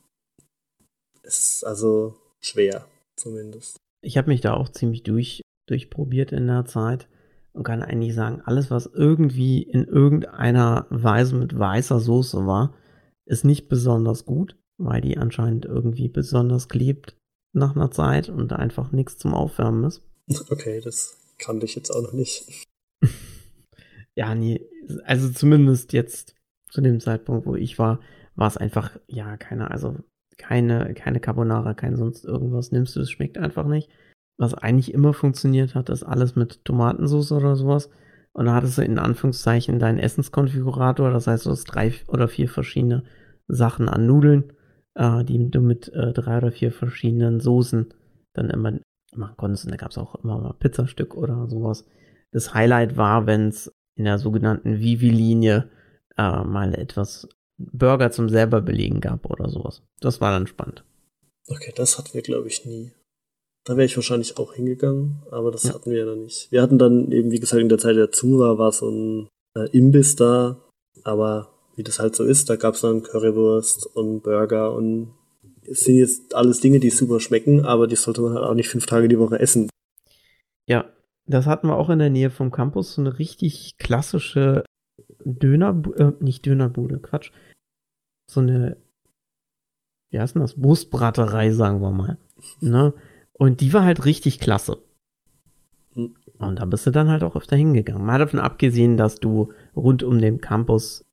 ist es also schwer zumindest. Ich habe mich da auch ziemlich durch, durchprobiert in der Zeit und kann eigentlich sagen, alles, was irgendwie in irgendeiner Weise mit weißer Soße war, ist nicht besonders gut, weil die anscheinend irgendwie besonders klebt nach einer Zeit und einfach nichts zum Aufwärmen ist. Okay, das kannte ich jetzt auch noch nicht. ja, nee, also zumindest jetzt zu dem Zeitpunkt, wo ich war, war es einfach, ja, keine, also keine, keine Carbonara, kein sonst irgendwas nimmst du, es schmeckt einfach nicht. Was eigentlich immer funktioniert hat, ist alles mit Tomatensauce oder sowas. Und da hattest du in Anführungszeichen deinen Essenskonfigurator, das heißt, du hast drei oder vier verschiedene Sachen an Nudeln, äh, die du mit äh, drei oder vier verschiedenen Soßen dann immer machen konntest. Und da gab es auch immer mal Pizzastück oder sowas. Das Highlight war, wenn es in der sogenannten Vivi-Linie äh, mal etwas Burger zum selber belegen gab oder sowas. Das war dann spannend. Okay, das hatten wir, glaube ich, nie. Da wäre ich wahrscheinlich auch hingegangen, aber das ja. hatten wir ja noch nicht. Wir hatten dann eben, wie gesagt, in der Zeit, der zu war, war so ein äh, Imbiss da, aber wie das halt so ist, da gab es dann Currywurst und Burger und es sind jetzt alles Dinge, die super schmecken, aber die sollte man halt auch nicht fünf Tage die Woche essen. Ja, das hatten wir auch in der Nähe vom Campus, so eine richtig klassische Döner, äh, nicht Dönerbude, Quatsch. So eine, wie heißt denn das? Wurstbraterei, sagen wir mal. Ne? Und die war halt richtig klasse. Hm. Und da bist du dann halt auch öfter hingegangen. Mal davon abgesehen, dass du rund um den Campus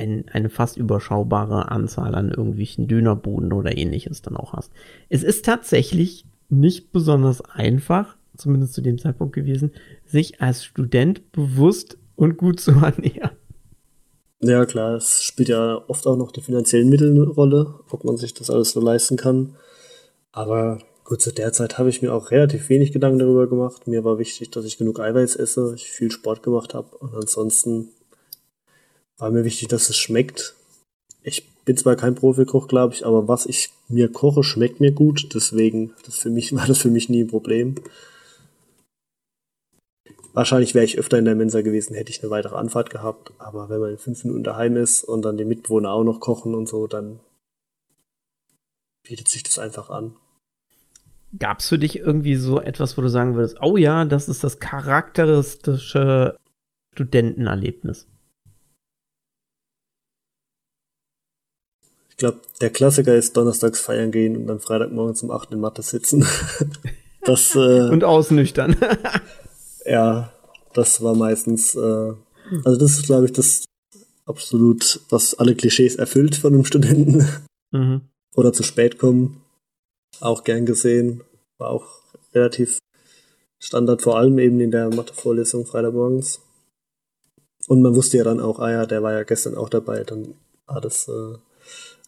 ein, eine fast überschaubare Anzahl an irgendwelchen Dönerbuden oder ähnliches dann auch hast. Es ist tatsächlich nicht besonders einfach, zumindest zu dem Zeitpunkt gewesen, sich als Student bewusst und gut zu ernähren. Ja, klar, es spielt ja oft auch noch die finanziellen Mittel eine Rolle, ob man sich das alles so leisten kann. Aber gut, zu der Zeit habe ich mir auch relativ wenig Gedanken darüber gemacht. Mir war wichtig, dass ich genug Eiweiß esse, ich viel Sport gemacht habe und ansonsten war mir wichtig, dass es schmeckt. Ich bin zwar kein Profikoch, glaube ich, aber was ich mir koche, schmeckt mir gut. Deswegen das für mich, war das für mich nie ein Problem. Wahrscheinlich wäre ich öfter in der Mensa gewesen, hätte ich eine weitere Anfahrt gehabt. Aber wenn man in fünf Minuten daheim ist und dann die Mitbewohner auch noch kochen und so, dann bietet sich das einfach an. Gab es für dich irgendwie so etwas, wo du sagen würdest, oh ja, das ist das charakteristische Studentenerlebnis? Glaube, der Klassiker ist donnerstags feiern gehen und dann Freitagmorgen um 8 in Mathe sitzen. das, äh, und ausnüchtern. ja, das war meistens, äh, also das ist, glaube ich, das absolut, was alle Klischees erfüllt von einem Studenten. Mhm. Oder zu spät kommen. Auch gern gesehen. War auch relativ Standard, vor allem eben in der Mathevorlesung Freitagmorgens. Und man wusste ja dann auch, ah ja, der war ja gestern auch dabei, dann war das äh,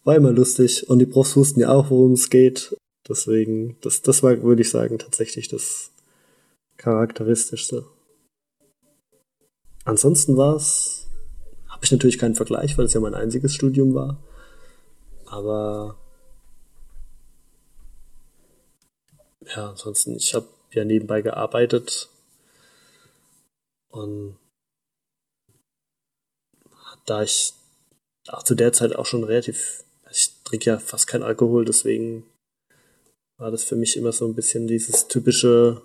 war immer lustig und die Profs wussten ja auch, worum es geht. Deswegen, das, das war, würde ich sagen, tatsächlich das Charakteristischste. Ansonsten war es, habe ich natürlich keinen Vergleich, weil es ja mein einziges Studium war. Aber ja, ansonsten, ich habe ja nebenbei gearbeitet und da ich auch zu der Zeit auch schon relativ trinke ja fast kein Alkohol, deswegen war das für mich immer so ein bisschen dieses typische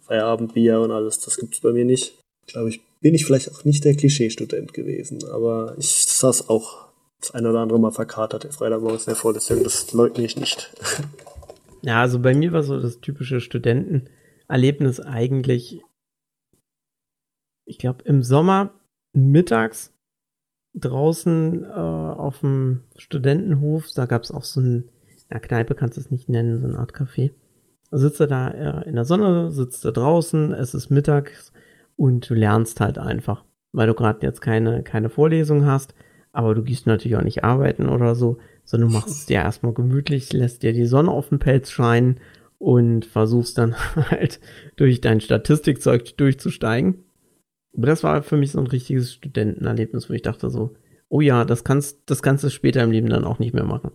Feierabendbier und alles. Das gibt es bei mir nicht. Glaube ich, bin ich vielleicht auch nicht der Klischee-Student gewesen, aber ich saß auch das eine oder andere Mal verkatert der Freitagmorgens in der Vorlesung. Das leugne ich nicht. Ja, also bei mir war so das typische Studentenerlebnis eigentlich, ich glaube, im Sommer mittags draußen äh, auf dem Studentenhof, da gab es auch so ein, ja, Kneipe kannst du es nicht nennen, so eine Art Café. Sitzt du da äh, in der Sonne, sitzt du draußen, es ist mittags und du lernst halt einfach, weil du gerade jetzt keine, keine Vorlesung hast, aber du gehst natürlich auch nicht arbeiten oder so, sondern du machst es dir erstmal gemütlich, lässt dir die Sonne auf den Pelz scheinen und versuchst dann halt durch dein Statistikzeug durchzusteigen. Das war für mich so ein richtiges Studentenerlebnis, wo ich dachte so, oh ja, das kannst, das kannst du später im Leben dann auch nicht mehr machen.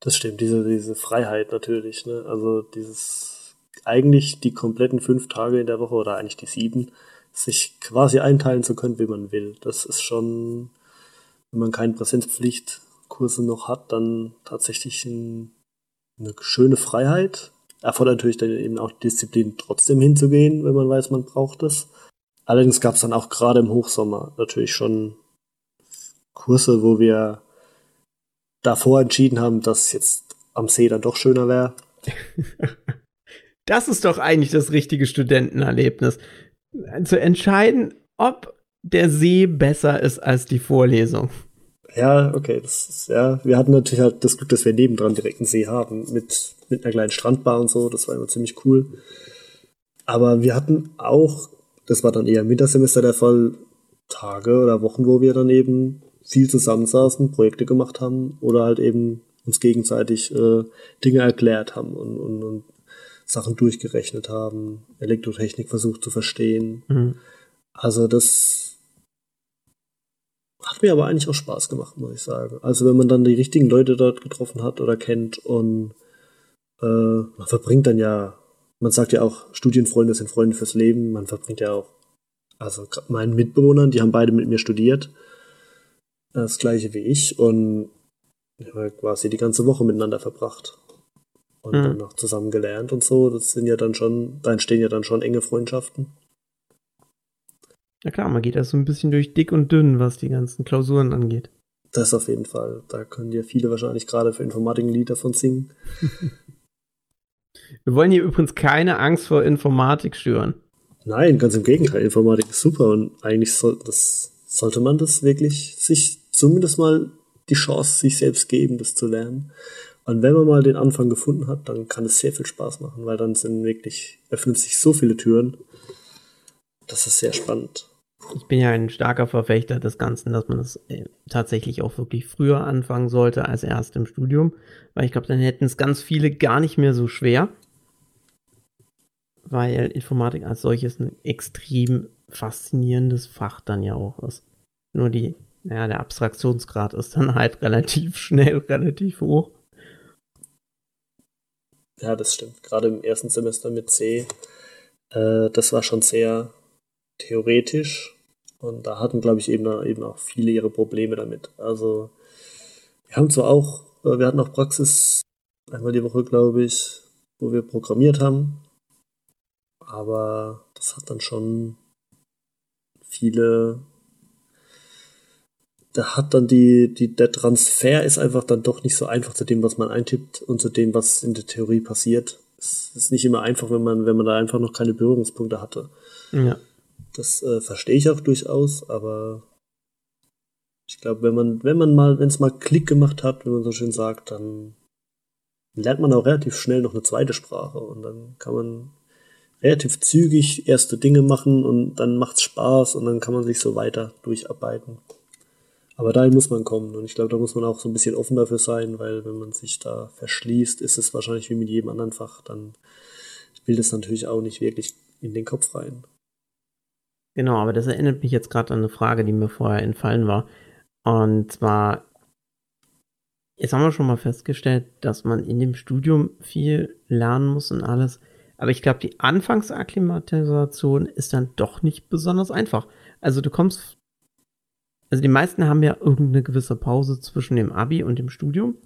Das stimmt, diese, diese Freiheit natürlich, ne? Also dieses, eigentlich die kompletten fünf Tage in der Woche oder eigentlich die sieben, sich quasi einteilen zu können, wie man will. Das ist schon, wenn man keine Präsenzpflichtkurse noch hat, dann tatsächlich ein, eine schöne Freiheit. Erfordert natürlich dann eben auch Disziplin, trotzdem hinzugehen, wenn man weiß, man braucht es. Allerdings gab es dann auch gerade im Hochsommer natürlich schon Kurse, wo wir davor entschieden haben, dass jetzt am See dann doch schöner wäre. das ist doch eigentlich das richtige Studentenerlebnis. Zu entscheiden, ob der See besser ist als die Vorlesung. Ja, okay, das ist, ja, wir hatten natürlich halt das Glück, dass wir nebendran direkt einen See haben, mit, mit einer kleinen Strandbar und so, das war immer ziemlich cool. Aber wir hatten auch das war dann eher im Wintersemester der Fall, Tage oder Wochen, wo wir dann eben viel zusammensaßen, Projekte gemacht haben oder halt eben uns gegenseitig äh, Dinge erklärt haben und, und, und Sachen durchgerechnet haben, Elektrotechnik versucht zu verstehen. Mhm. Also das hat mir aber eigentlich auch Spaß gemacht, muss ich sagen. Also wenn man dann die richtigen Leute dort getroffen hat oder kennt und äh, man verbringt dann ja man sagt ja auch, Studienfreunde sind Freunde fürs Leben. Man verbringt ja auch, also meinen Mitbewohnern, die haben beide mit mir studiert. Das gleiche wie ich und ja, quasi die ganze Woche miteinander verbracht. Und mhm. dann noch zusammen gelernt und so. Das sind ja dann schon, da entstehen ja dann schon enge Freundschaften. Ja klar, man geht ja so ein bisschen durch dick und dünn, was die ganzen Klausuren angeht. Das auf jeden Fall. Da können ja viele wahrscheinlich gerade für Informatik ein Lied davon singen. Wir wollen hier übrigens keine Angst vor Informatik schüren. Nein, ganz im Gegenteil. Informatik ist super und eigentlich soll, das, sollte man das wirklich sich zumindest mal die Chance sich selbst geben, das zu lernen. Und wenn man mal den Anfang gefunden hat, dann kann es sehr viel Spaß machen, weil dann sind wirklich, öffnen sich so viele Türen. Das ist sehr spannend. Ich bin ja ein starker Verfechter des Ganzen, dass man das äh, tatsächlich auch wirklich früher anfangen sollte als erst im Studium, weil ich glaube, dann hätten es ganz viele gar nicht mehr so schwer, weil Informatik als solches ein extrem faszinierendes Fach dann ja auch ist. Nur die, naja, der Abstraktionsgrad ist dann halt relativ schnell, relativ hoch. Ja, das stimmt. Gerade im ersten Semester mit C, äh, das war schon sehr theoretisch und da hatten, glaube ich, eben, eben auch viele ihre Probleme damit. Also, wir haben zwar auch, äh, wir hatten auch Praxis einmal die Woche, glaube ich, wo wir programmiert haben. Aber das hat dann schon viele. Da hat dann die, die, der Transfer ist einfach dann doch nicht so einfach zu dem, was man eintippt und zu dem, was in der Theorie passiert. Es ist nicht immer einfach, wenn man, wenn man da einfach noch keine Berührungspunkte hatte. Ja. Das äh, verstehe ich auch durchaus, aber ich glaube, wenn man, wenn man mal, wenn es mal Klick gemacht hat, wie man so schön sagt, dann lernt man auch relativ schnell noch eine zweite Sprache und dann kann man relativ zügig erste Dinge machen und dann macht's Spaß und dann kann man sich so weiter durcharbeiten. Aber dahin muss man kommen und ich glaube, da muss man auch so ein bisschen offen dafür sein, weil wenn man sich da verschließt, ist es wahrscheinlich wie mit jedem anderen Fach, dann will das natürlich auch nicht wirklich in den Kopf rein. Genau, aber das erinnert mich jetzt gerade an eine Frage, die mir vorher entfallen war. Und zwar, jetzt haben wir schon mal festgestellt, dass man in dem Studium viel lernen muss und alles. Aber ich glaube, die Anfangsakklimatisation ist dann doch nicht besonders einfach. Also du kommst, also die meisten haben ja irgendeine gewisse Pause zwischen dem Abi und dem Studium.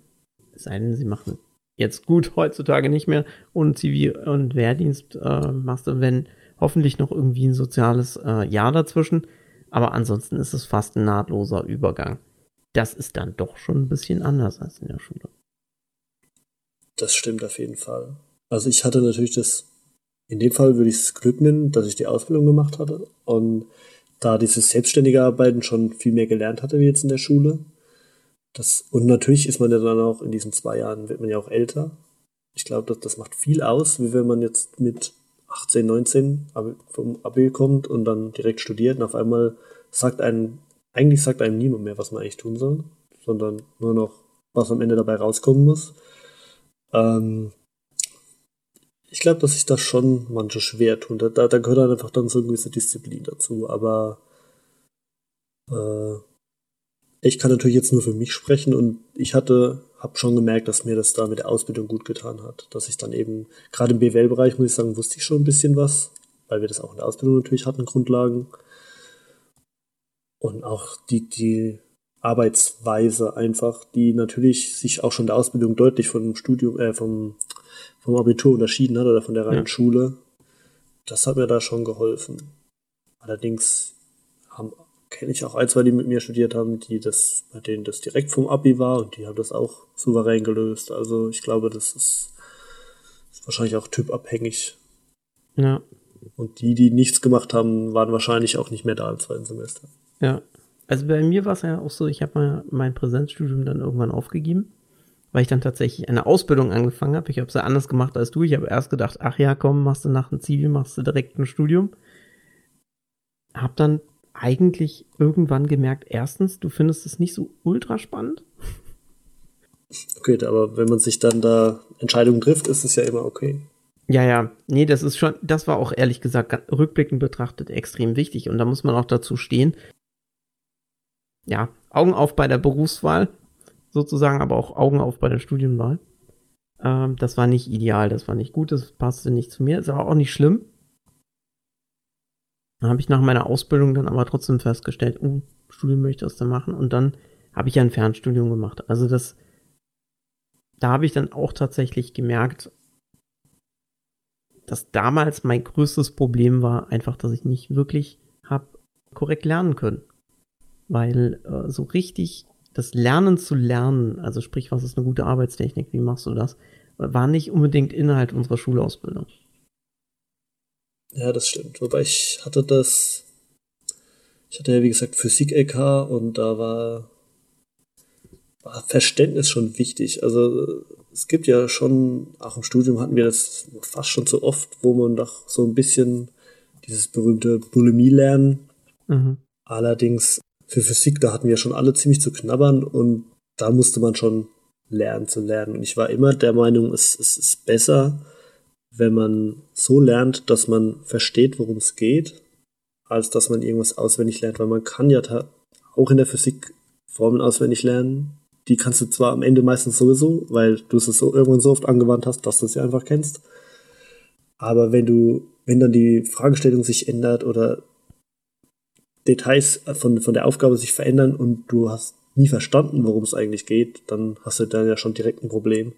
Es sei denn, sie machen jetzt gut heutzutage nicht mehr und Zivil- und Wehrdienst äh, machst du, wenn hoffentlich noch irgendwie ein soziales äh, Jahr dazwischen. Aber ansonsten ist es fast ein nahtloser Übergang. Das ist dann doch schon ein bisschen anders als in der Schule. Das stimmt auf jeden Fall. Also ich hatte natürlich das, in dem Fall würde ich es Glück nennen, dass ich die Ausbildung gemacht hatte. Und da dieses selbstständige Arbeiten schon viel mehr gelernt hatte wie jetzt in der Schule. Das, und natürlich ist man ja dann auch in diesen zwei Jahren, wird man ja auch älter. Ich glaube, das, das macht viel aus, wie wenn man jetzt mit 18, 19 vom Abi kommt und dann direkt studiert und auf einmal sagt einem, eigentlich sagt einem niemand mehr, was man eigentlich tun soll, sondern nur noch, was am Ende dabei rauskommen muss. Ähm, ich glaube, dass sich das schon manche schwer tun. Da, da, da gehört dann einfach dann so eine gewisse Disziplin dazu. Aber äh, ich kann natürlich jetzt nur für mich sprechen und ich hatte, habe schon gemerkt, dass mir das da mit der Ausbildung gut getan hat. Dass ich dann eben, gerade im BWL-Bereich, muss ich sagen, wusste ich schon ein bisschen was, weil wir das auch in der Ausbildung natürlich hatten, Grundlagen. Und auch die, die Arbeitsweise einfach, die natürlich sich auch schon der Ausbildung deutlich vom Studium, äh, vom, vom Abitur unterschieden hat oder von der reinen ja. Schule. Das hat mir da schon geholfen. Allerdings kenne ich auch ein, zwei, die mit mir studiert haben, die das, bei denen das direkt vom Abi war und die haben das auch souverän gelöst. Also ich glaube, das ist, ist wahrscheinlich auch typabhängig. Ja. Und die, die nichts gemacht haben, waren wahrscheinlich auch nicht mehr da im zweiten Semester. Ja. Also bei mir war es ja auch so, ich habe mein Präsenzstudium dann irgendwann aufgegeben, weil ich dann tatsächlich eine Ausbildung angefangen habe. Ich habe es ja anders gemacht als du. Ich habe erst gedacht, ach ja, komm, machst du nach dem Zivil, machst du direkt ein Studium. Hab dann eigentlich irgendwann gemerkt, erstens, du findest es nicht so ultra spannend. Okay, aber wenn man sich dann da Entscheidungen trifft, ist es ja immer okay. Ja, ja, nee, das ist schon, das war auch ehrlich gesagt rückblickend betrachtet extrem wichtig und da muss man auch dazu stehen. Ja, Augen auf bei der Berufswahl, sozusagen, aber auch Augen auf bei der Studienwahl. Ähm, das war nicht ideal, das war nicht gut, das passte nicht zu mir, ist aber auch nicht schlimm. Dann habe ich nach meiner Ausbildung dann aber trotzdem festgestellt, uh, Studium möchte ich das dann machen. Und dann habe ich ja ein Fernstudium gemacht. Also das, da habe ich dann auch tatsächlich gemerkt, dass damals mein größtes Problem war einfach, dass ich nicht wirklich habe korrekt lernen können. Weil äh, so richtig das Lernen zu lernen, also sprich, was ist eine gute Arbeitstechnik, wie machst du das, war nicht unbedingt Inhalt unserer Schulausbildung. Ja, das stimmt. Wobei ich hatte das, ich hatte ja wie gesagt Physik-LK und da war, war Verständnis schon wichtig. Also es gibt ja schon, auch im Studium hatten wir das fast schon so oft, wo man doch so ein bisschen dieses berühmte Bulimie lernen. Mhm. Allerdings für Physik, da hatten wir schon alle ziemlich zu knabbern und da musste man schon lernen zu lernen. Und ich war immer der Meinung, es, es ist besser, wenn man so lernt, dass man versteht, worum es geht, als dass man irgendwas auswendig lernt, weil man kann ja auch in der Physik Formeln auswendig lernen. Die kannst du zwar am Ende meistens sowieso, weil du es so irgendwann so oft angewandt hast, dass du sie einfach kennst. Aber wenn du, wenn dann die Fragestellung sich ändert oder Details von, von der Aufgabe sich verändern und du hast nie verstanden, worum es eigentlich geht, dann hast du dann ja schon direkt ein Problem.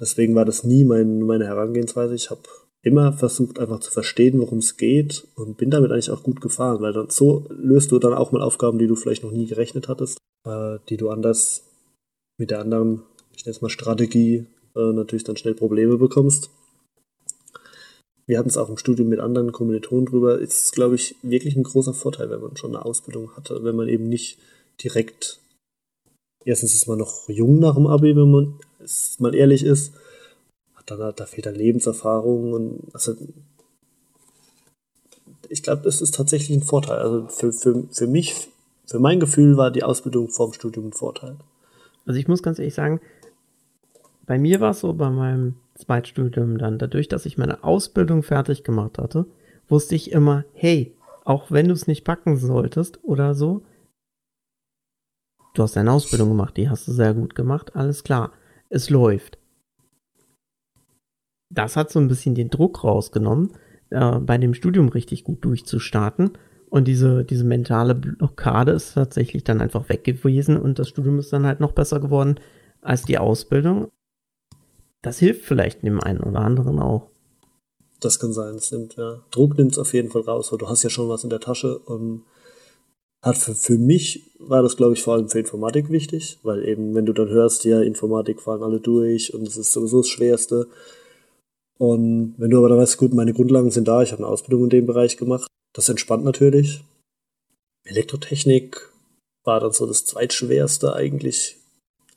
Deswegen war das nie mein, meine Herangehensweise. Ich habe immer versucht, einfach zu verstehen, worum es geht und bin damit eigentlich auch gut gefahren, weil dann so löst du dann auch mal Aufgaben, die du vielleicht noch nie gerechnet hattest, äh, die du anders mit der anderen, ich nenne es mal Strategie, äh, natürlich dann schnell Probleme bekommst. Wir hatten es auch im Studium mit anderen Kommilitonen drüber. Ist, glaube ich, wirklich ein großer Vorteil, wenn man schon eine Ausbildung hatte, wenn man eben nicht direkt erstens ist man noch jung nach dem Abi, wenn man mal ehrlich ist. Hat dann, da fehlt dann Lebenserfahrung und also ich glaube, das ist tatsächlich ein Vorteil. Also für, für, für mich, für mein Gefühl war die Ausbildung vorm Studium ein Vorteil. Also ich muss ganz ehrlich sagen, bei mir war es so bei meinem Zweitstudium dann, dadurch, dass ich meine Ausbildung fertig gemacht hatte, wusste ich immer, hey, auch wenn du es nicht packen solltest oder so, du hast deine Ausbildung gemacht, die hast du sehr gut gemacht, alles klar, es läuft. Das hat so ein bisschen den Druck rausgenommen, äh, bei dem Studium richtig gut durchzustarten. Und diese, diese mentale Blockade ist tatsächlich dann einfach weg gewesen und das Studium ist dann halt noch besser geworden als die Ausbildung. Das hilft vielleicht dem einen oder anderen auch. Das kann sein, es nimmt, ja. Druck nimmt es auf jeden Fall raus, weil du hast ja schon was in der Tasche und hat für, für mich war das, glaube ich, vor allem für Informatik wichtig, weil eben, wenn du dann hörst, ja, Informatik fallen alle durch und es ist sowieso das Schwerste. Und wenn du aber dann weißt, gut, meine Grundlagen sind da, ich habe eine Ausbildung in dem Bereich gemacht, das entspannt natürlich. Elektrotechnik war dann so das zweitschwerste eigentlich.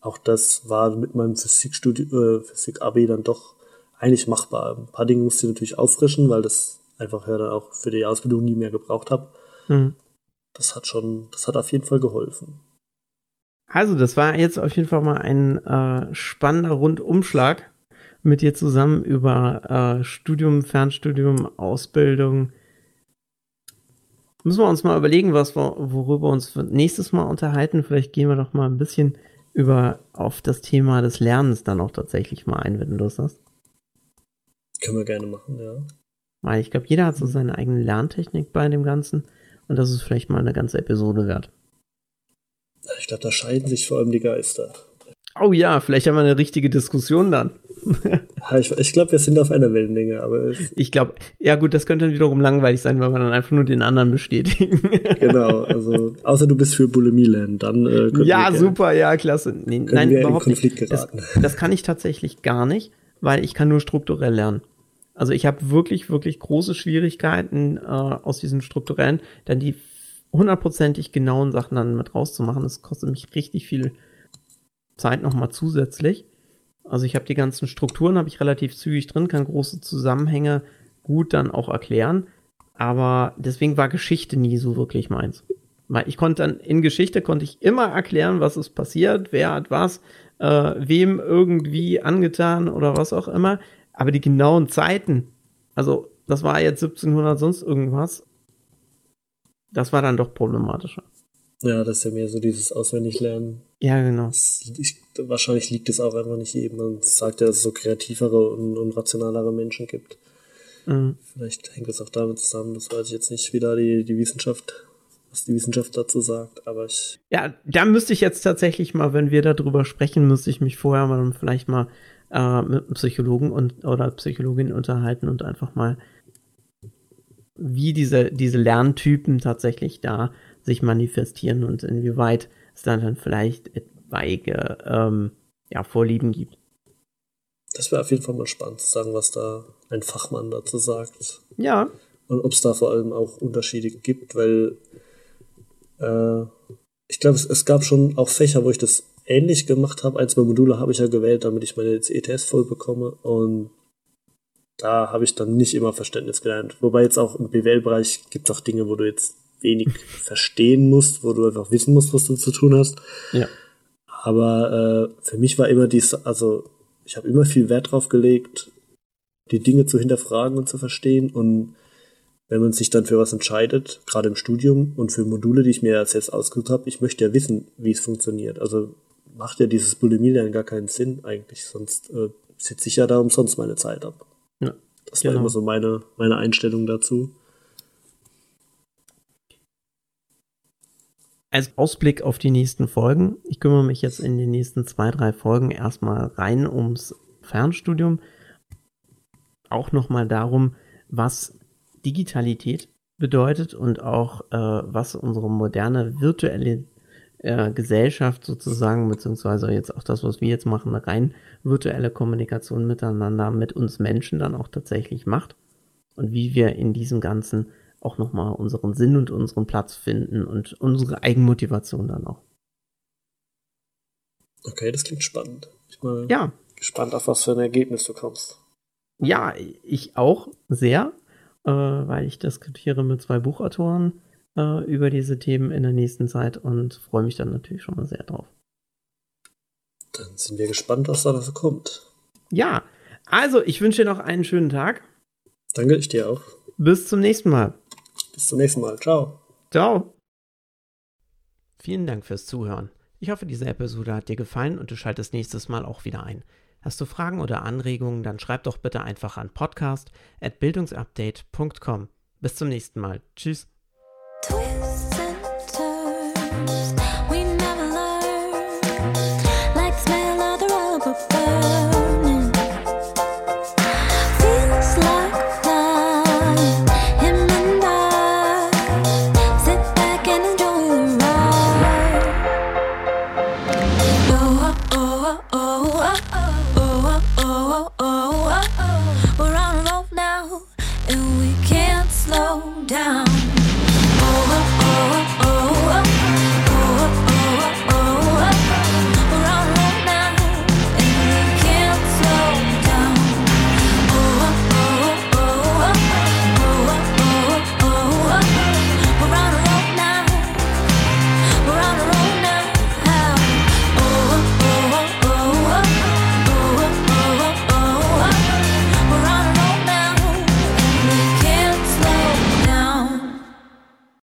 Auch das war mit meinem Physikstudium, äh, Physik-Abi dann doch eigentlich machbar. Ein paar Dinge musste ich natürlich auffrischen, weil das einfach ja dann auch für die Ausbildung nie mehr gebraucht habe. Mhm. Das hat schon, das hat auf jeden Fall geholfen. Also, das war jetzt auf jeden Fall mal ein äh, spannender Rundumschlag mit dir zusammen über äh, Studium, Fernstudium, Ausbildung. Müssen wir uns mal überlegen, was wir, worüber wir uns nächstes Mal unterhalten. Vielleicht gehen wir doch mal ein bisschen über auf das Thema des Lernens dann auch tatsächlich mal ein, wenn du Lust hast. Können wir gerne machen, ja. Weil ich glaube, jeder hat so seine eigene Lerntechnik bei dem Ganzen und das ist vielleicht mal eine ganze Episode wert. Ich glaube, da scheiden sich vor allem die Geister. Oh ja, vielleicht haben wir eine richtige Diskussion dann. ich, ich glaube, wir sind auf einer Wellenlänge, aber. Ich glaube, ja gut, das könnte wiederum langweilig sein, weil wir dann einfach nur den anderen bestätigen. genau, also außer du bist für Bulimie lernen, dann. Äh, ja, super, ja, klasse. Nee, nein, überhaupt nicht. Das, das kann ich tatsächlich gar nicht, weil ich kann nur strukturell lernen. Also ich habe wirklich, wirklich große Schwierigkeiten äh, aus diesen strukturellen, dann die hundertprozentig genauen Sachen dann mit rauszumachen. Das kostet mich richtig viel Zeit nochmal zusätzlich. Also ich habe die ganzen Strukturen, habe ich relativ zügig drin, kann große Zusammenhänge gut dann auch erklären. Aber deswegen war Geschichte nie so wirklich meins. Ich konnte dann in Geschichte konnte ich immer erklären, was ist passiert, wer hat was, äh, wem irgendwie angetan oder was auch immer. Aber die genauen Zeiten, also das war jetzt 1700 sonst irgendwas, das war dann doch problematischer. Ja, das ist ja mehr so dieses Auswendiglernen. Ja, genau. Das, ich, wahrscheinlich liegt es auch einfach nicht jedem. Man sagt ja, dass es so kreativere und, und rationalere Menschen gibt. Mhm. Vielleicht hängt es auch damit zusammen. Das weiß ich jetzt nicht, wie da die, die Wissenschaft, was die Wissenschaft dazu sagt. Aber ich. Ja, da müsste ich jetzt tatsächlich mal, wenn wir darüber sprechen, müsste ich mich vorher mal vielleicht mal äh, mit einem Psychologen und oder Psychologin unterhalten und einfach mal, wie diese, diese Lerntypen tatsächlich da sich manifestieren und inwieweit es dann, dann vielleicht etwaige ähm, ja, Vorlieben gibt. Das wäre auf jeden Fall mal spannend zu sagen, was da ein Fachmann dazu sagt. Ja. Und ob es da vor allem auch Unterschiede gibt, weil äh, ich glaube, es, es, gab schon auch Fächer, wo ich das ähnlich gemacht habe. Ein, zwei Module habe ich ja gewählt, damit ich meine ETS voll bekomme. Und da habe ich dann nicht immer Verständnis gelernt. Wobei jetzt auch im BWL-Bereich gibt es auch Dinge, wo du jetzt wenig verstehen musst, wo du einfach wissen musst, was du zu tun hast. Ja. Aber äh, für mich war immer dies, also ich habe immer viel Wert drauf gelegt, die Dinge zu hinterfragen und zu verstehen. Und wenn man sich dann für was entscheidet, gerade im Studium und für Module, die ich mir selbst ausgesucht habe, ich möchte ja wissen, wie es funktioniert. Also macht ja dieses Bulimie-Lernen gar keinen Sinn eigentlich, sonst äh, sitze ich ja da umsonst meine Zeit ab. Ja, das genau. war immer so meine, meine Einstellung dazu. Als Ausblick auf die nächsten Folgen. Ich kümmere mich jetzt in den nächsten zwei, drei Folgen erstmal rein ums Fernstudium. Auch nochmal darum, was Digitalität bedeutet und auch äh, was unsere moderne virtuelle äh, Gesellschaft sozusagen, beziehungsweise jetzt auch das, was wir jetzt machen, rein virtuelle Kommunikation miteinander mit uns Menschen dann auch tatsächlich macht und wie wir in diesem Ganzen auch nochmal unseren Sinn und unseren Platz finden und unsere Eigenmotivation dann auch. Okay, das klingt spannend. Ich bin ja. gespannt, auf was für ein Ergebnis du kommst. Ja, ich auch sehr, äh, weil ich diskutiere mit zwei Buchautoren äh, über diese Themen in der nächsten Zeit und freue mich dann natürlich schon mal sehr drauf. Dann sind wir gespannt, was da so kommt. Ja, also ich wünsche dir noch einen schönen Tag. Danke, ich dir auch. Bis zum nächsten Mal. Bis zum nächsten Mal. Ciao. Ciao. Vielen Dank fürs Zuhören. Ich hoffe, diese Episode hat dir gefallen und du schaltest nächstes Mal auch wieder ein. Hast du Fragen oder Anregungen, dann schreib doch bitte einfach an podcast@bildungsupdate.com. Bis zum nächsten Mal. Tschüss. twist.